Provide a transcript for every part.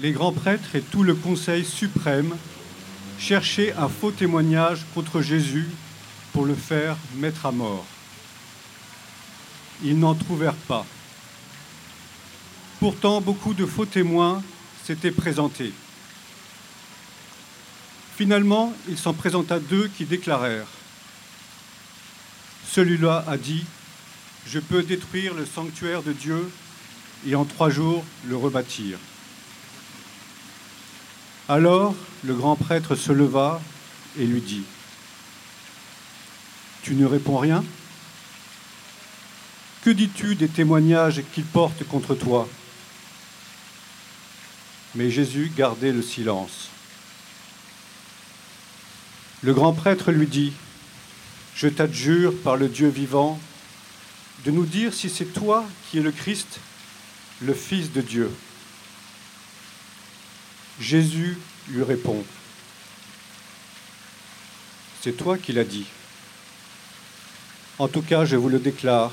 les grands prêtres et tout le Conseil suprême cherchaient un faux témoignage contre Jésus pour le faire mettre à mort. Ils n'en trouvèrent pas. Pourtant, beaucoup de faux témoins s'étaient présentés. Finalement, il s'en présenta deux qui déclarèrent Celui-là a dit Je peux détruire le sanctuaire de Dieu et en trois jours le rebâtir. Alors le grand prêtre se leva et lui dit Tu ne réponds rien? Que dis-tu des témoignages qu'il porte contre toi? Mais Jésus gardait le silence. Le grand prêtre lui dit Je t'adjure par le Dieu vivant de nous dire si c'est toi qui es le Christ, le Fils de Dieu. Jésus lui répond, C'est toi qui l'as dit. En tout cas, je vous le déclare,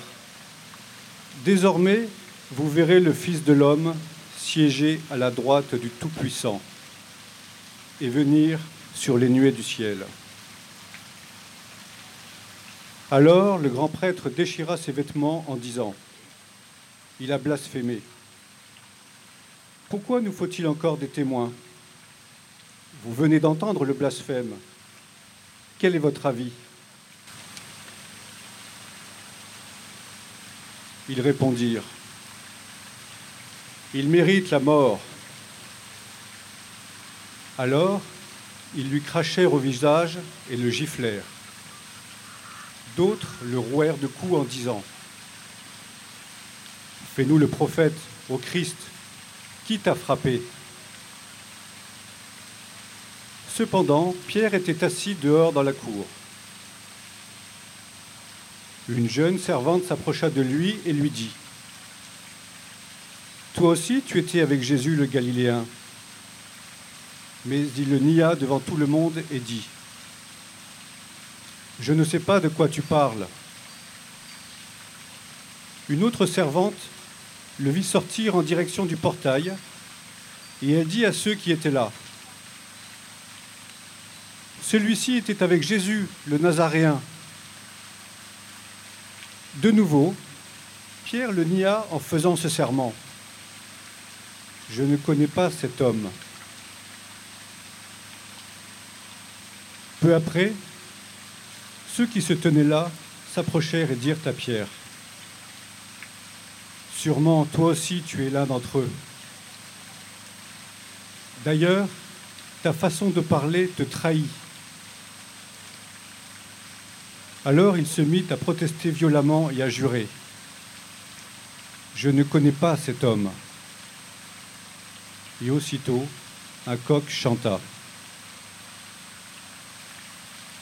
désormais, vous verrez le Fils de l'homme siéger à la droite du Tout-Puissant et venir sur les nuées du ciel. Alors le grand prêtre déchira ses vêtements en disant, Il a blasphémé. Pourquoi nous faut-il encore des témoins Vous venez d'entendre le blasphème. Quel est votre avis Ils répondirent, Il mérite la mort. Alors, ils lui crachèrent au visage et le giflèrent. D'autres le rouèrent de coups en disant Fais-nous le prophète, au Christ, qui t'a frappé Cependant, Pierre était assis dehors dans la cour. Une jeune servante s'approcha de lui et lui dit Toi aussi, tu étais avec Jésus le Galiléen. Mais il le nia devant tout le monde et dit Je ne sais pas de quoi tu parles. Une autre servante le vit sortir en direction du portail, et elle dit à ceux qui étaient là, Celui-ci était avec Jésus, le Nazaréen. De nouveau, Pierre le nia en faisant ce serment. Je ne connais pas cet homme. Peu après, ceux qui se tenaient là s'approchèrent et dirent à Pierre, Sûrement, toi aussi, tu es l'un d'entre eux. D'ailleurs, ta façon de parler te trahit. Alors il se mit à protester violemment et à jurer. Je ne connais pas cet homme. Et aussitôt, un coq chanta.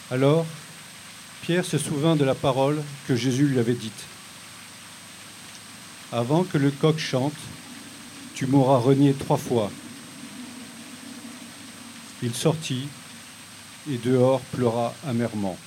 Alors, Pierre se souvint de la parole que Jésus lui avait dite. Avant que le coq chante, tu m'auras renié trois fois. Il sortit et dehors pleura amèrement.